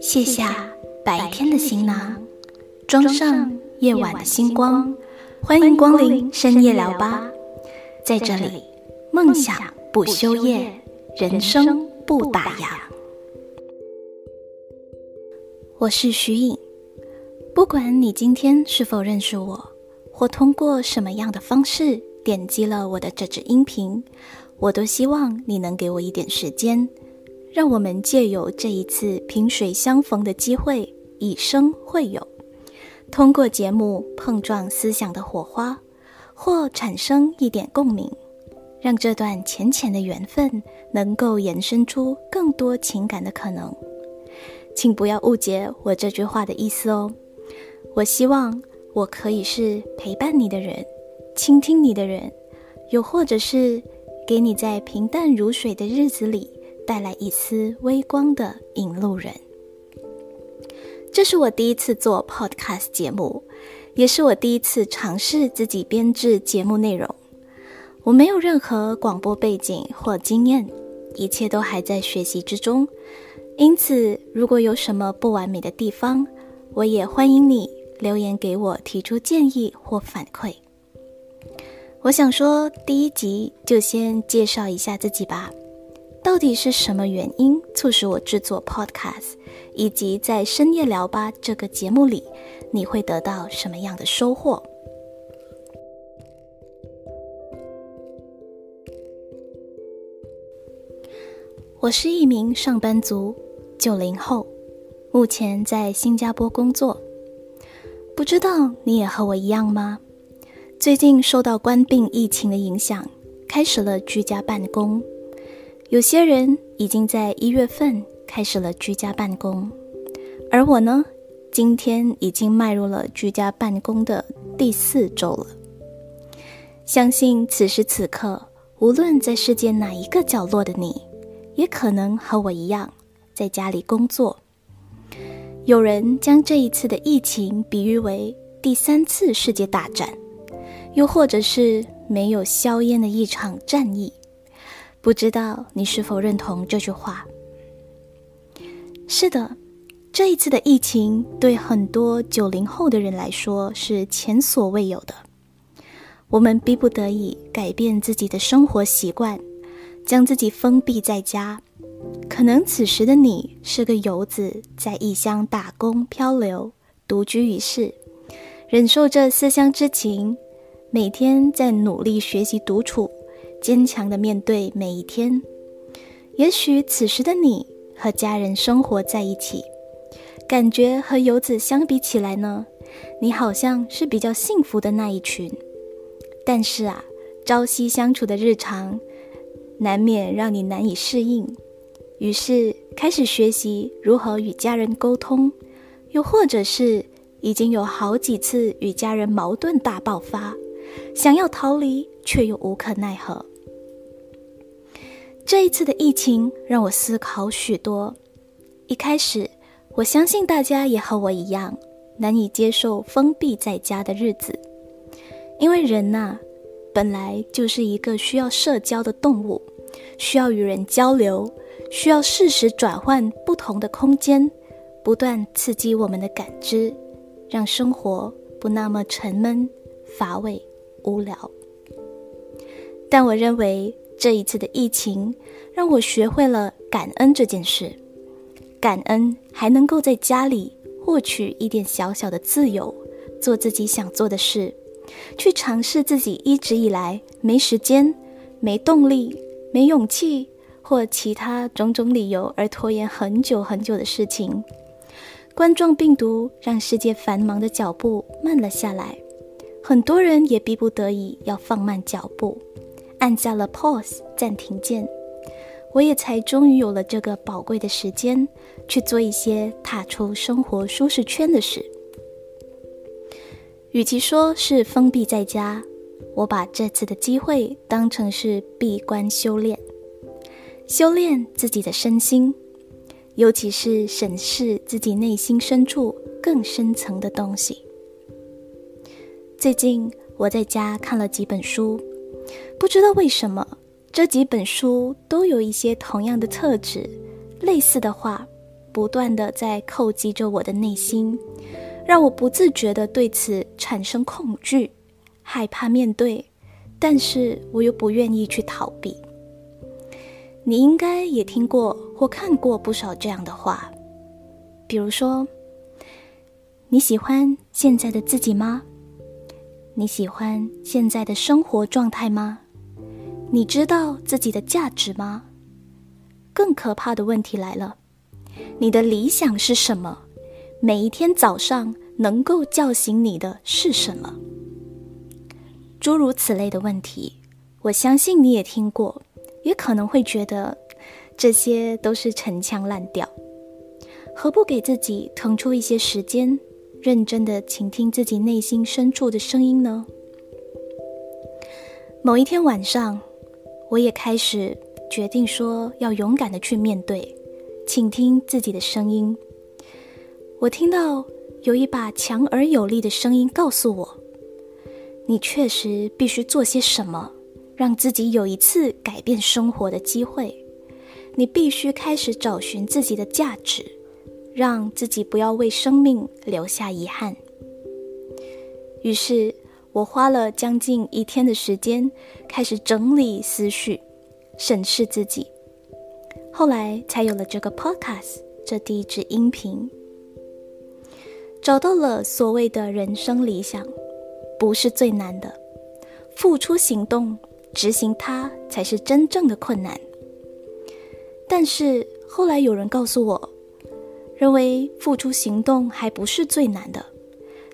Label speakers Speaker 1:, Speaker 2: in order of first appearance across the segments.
Speaker 1: 卸下白天的行囊，装上夜晚的星光。欢迎光临深夜聊吧，在这里，梦想不休夜，人生不打烊。我是徐颖，不管你今天是否认识我，或通过什么样的方式点击了我的这支音频，我都希望你能给我一点时间。让我们借由这一次萍水相逢的机会，以生会友，通过节目碰撞思想的火花，或产生一点共鸣，让这段浅浅的缘分能够延伸出更多情感的可能。请不要误解我这句话的意思哦。我希望我可以是陪伴你的人，倾听你的人，又或者是给你在平淡如水的日子里。带来一丝微光的引路人。这是我第一次做 Podcast 节目，也是我第一次尝试自己编制节目内容。我没有任何广播背景或经验，一切都还在学习之中。因此，如果有什么不完美的地方，我也欢迎你留言给我，提出建议或反馈。我想说，第一集就先介绍一下自己吧。到底是什么原因促使我制作 Podcast，以及在深夜聊吧这个节目里，你会得到什么样的收获？我是一名上班族，九零后，目前在新加坡工作。不知道你也和我一样吗？最近受到关病疫情的影响，开始了居家办公。有些人已经在一月份开始了居家办公，而我呢，今天已经迈入了居家办公的第四周了。相信此时此刻，无论在世界哪一个角落的你，也可能和我一样在家里工作。有人将这一次的疫情比喻为第三次世界大战，又或者是没有硝烟的一场战役。不知道你是否认同这句话？是的，这一次的疫情对很多九零后的人来说是前所未有的。我们逼不得已改变自己的生活习惯，将自己封闭在家。可能此时的你是个游子，在异乡打工漂流，独居于世，忍受着思乡之情，每天在努力学习独处。坚强的面对每一天。也许此时的你和家人生活在一起，感觉和游子相比起来呢，你好像是比较幸福的那一群。但是啊，朝夕相处的日常，难免让你难以适应。于是开始学习如何与家人沟通，又或者是已经有好几次与家人矛盾大爆发，想要逃离却又无可奈何。这一次的疫情让我思考许多。一开始，我相信大家也和我一样难以接受封闭在家的日子，因为人呐，本来就是一个需要社交的动物，需要与人交流，需要适时转换不同的空间，不断刺激我们的感知，让生活不那么沉闷、乏味、无聊。但我认为。这一次的疫情让我学会了感恩这件事，感恩还能够在家里获取一点小小的自由，做自己想做的事，去尝试自己一直以来没时间、没动力、没勇气或其他种种理由而拖延很久很久的事情。冠状病毒让世界繁忙的脚步慢了下来，很多人也逼不得已要放慢脚步。按下了 pause 暂停键，我也才终于有了这个宝贵的时间去做一些踏出生活舒适圈的事。与其说是封闭在家，我把这次的机会当成是闭关修炼，修炼自己的身心，尤其是审视自己内心深处更深层的东西。最近我在家看了几本书。不知道为什么，这几本书都有一些同样的特质，类似的话，不断的在叩击着我的内心，让我不自觉的对此产生恐惧，害怕面对，但是我又不愿意去逃避。你应该也听过或看过不少这样的话，比如说：“你喜欢现在的自己吗？你喜欢现在的生活状态吗？”你知道自己的价值吗？更可怕的问题来了，你的理想是什么？每一天早上能够叫醒你的是什么？诸如此类的问题，我相信你也听过，也可能会觉得这些都是陈腔滥调。何不给自己腾出一些时间，认真的倾听自己内心深处的声音呢？某一天晚上。我也开始决定说，要勇敢的去面对，倾听自己的声音。我听到有一把强而有力的声音告诉我：“你确实必须做些什么，让自己有一次改变生活的机会。你必须开始找寻自己的价值，让自己不要为生命留下遗憾。”于是。我花了将近一天的时间，开始整理思绪，审视自己，后来才有了这个 podcast 这第一支音频。找到了所谓的人生理想，不是最难的，付出行动执行它才是真正的困难。但是后来有人告诉我，认为付出行动还不是最难的。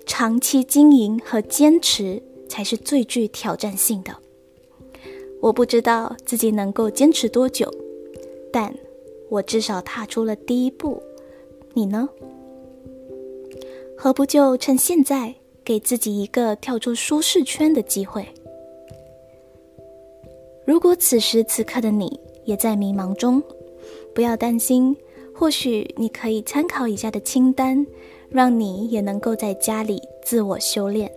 Speaker 1: 长期经营和坚持才是最具挑战性的。我不知道自己能够坚持多久，但我至少踏出了第一步。你呢？何不就趁现在，给自己一个跳出舒适圈的机会？如果此时此刻的你也在迷茫中，不要担心，或许你可以参考以下的清单。让你也能够在家里自我修炼。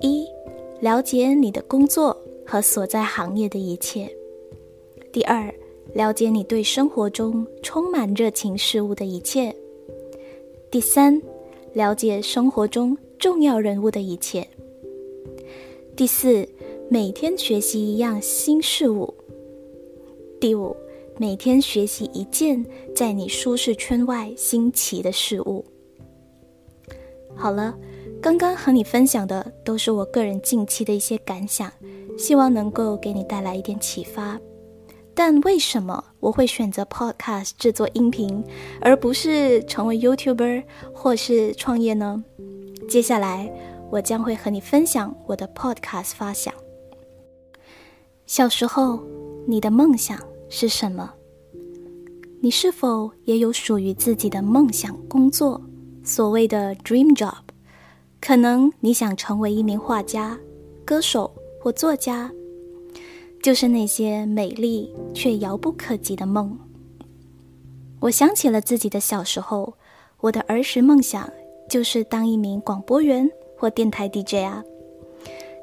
Speaker 1: 一，了解你的工作和所在行业的一切。第二，了解你对生活中充满热情事物的一切。第三，了解生活中重要人物的一切。第四，每天学习一样新事物。第五。每天学习一件在你舒适圈外新奇的事物。好了，刚刚和你分享的都是我个人近期的一些感想，希望能够给你带来一点启发。但为什么我会选择 Podcast 制作音频，而不是成为 YouTuber 或是创业呢？接下来我将会和你分享我的 Podcast 发想。小时候，你的梦想。是什么？你是否也有属于自己的梦想工作？所谓的 dream job，可能你想成为一名画家、歌手或作家，就是那些美丽却遥不可及的梦。我想起了自己的小时候，我的儿时梦想就是当一名广播员或电台 DJ 啊。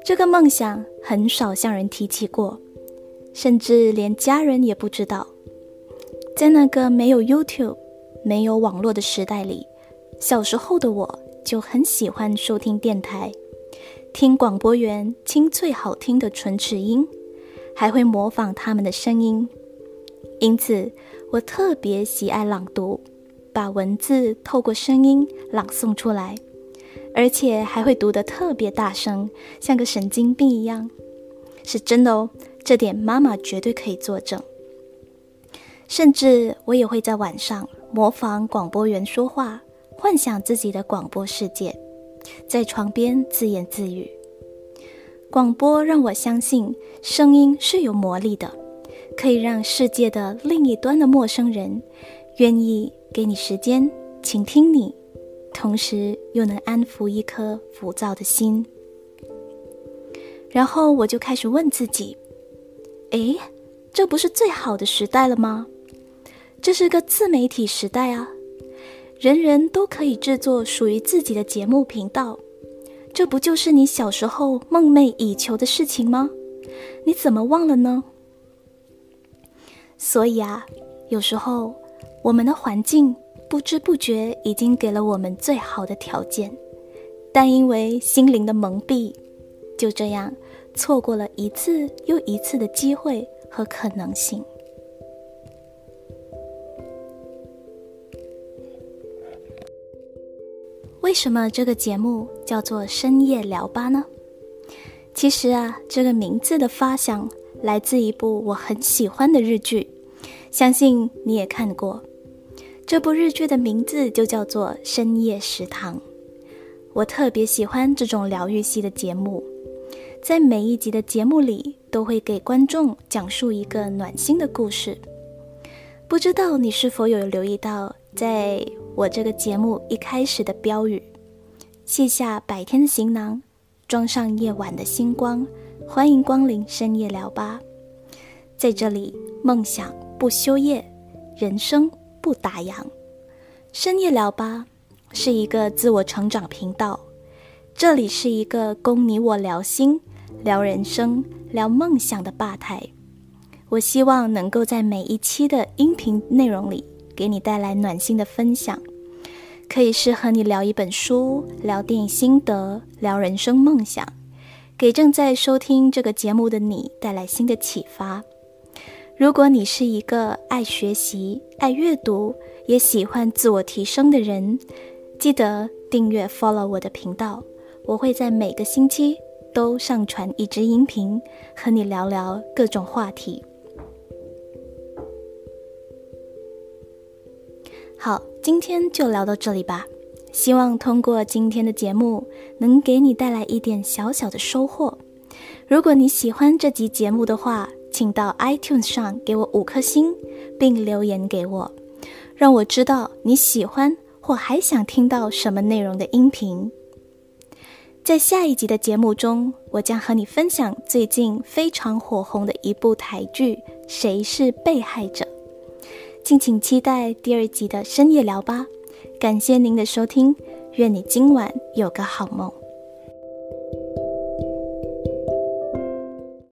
Speaker 1: 这个梦想很少向人提起过。甚至连家人也不知道，在那个没有 YouTube、没有网络的时代里，小时候的我就很喜欢收听电台，听广播员清脆好听的唇齿音，还会模仿他们的声音。因此，我特别喜爱朗读，把文字透过声音朗诵出来，而且还会读得特别大声，像个神经病一样，是真的哦。这点妈妈绝对可以作证。甚至我也会在晚上模仿广播员说话，幻想自己的广播世界，在床边自言自语。广播让我相信声音是有魔力的，可以让世界的另一端的陌生人愿意给你时间倾听你，同时又能安抚一颗浮躁的心。然后我就开始问自己。哎，这不是最好的时代了吗？这是个自媒体时代啊，人人都可以制作属于自己的节目频道，这不就是你小时候梦寐以求的事情吗？你怎么忘了呢？所以啊，有时候我们的环境不知不觉已经给了我们最好的条件，但因为心灵的蒙蔽，就这样错过了一次又一次的机会和可能性。为什么这个节目叫做深夜聊吧呢？其实啊，这个名字的发想来自一部我很喜欢的日剧，相信你也看过。这部日剧的名字就叫做《深夜食堂》。我特别喜欢这种疗愈系的节目，在每一集的节目里都会给观众讲述一个暖心的故事。不知道你是否有留意到，在我这个节目一开始的标语：“卸下白天的行囊，装上夜晚的星光，欢迎光临深夜聊吧。”在这里，梦想不休夜，人生不打烊。深夜聊吧是一个自我成长频道，这里是一个供你我聊心、聊人生、聊梦想的吧台。我希望能够在每一期的音频内容里，给你带来暖心的分享，可以是和你聊一本书、聊电影心得、聊人生梦想，给正在收听这个节目的你带来新的启发。如果你是一个爱学习、爱阅读，也喜欢自我提升的人，记得订阅 follow 我的频道，我会在每个星期都上传一支音频，和你聊聊各种话题。好，今天就聊到这里吧。希望通过今天的节目，能给你带来一点小小的收获。如果你喜欢这集节目的话，请到 iTunes 上给我五颗星，并留言给我，让我知道你喜欢或还想听到什么内容的音频。在下一集的节目中，我将和你分享最近非常火红的一部台剧《谁是被害者》。敬请期待第二集的深夜聊吧，感谢您的收听，愿你今晚有个好梦。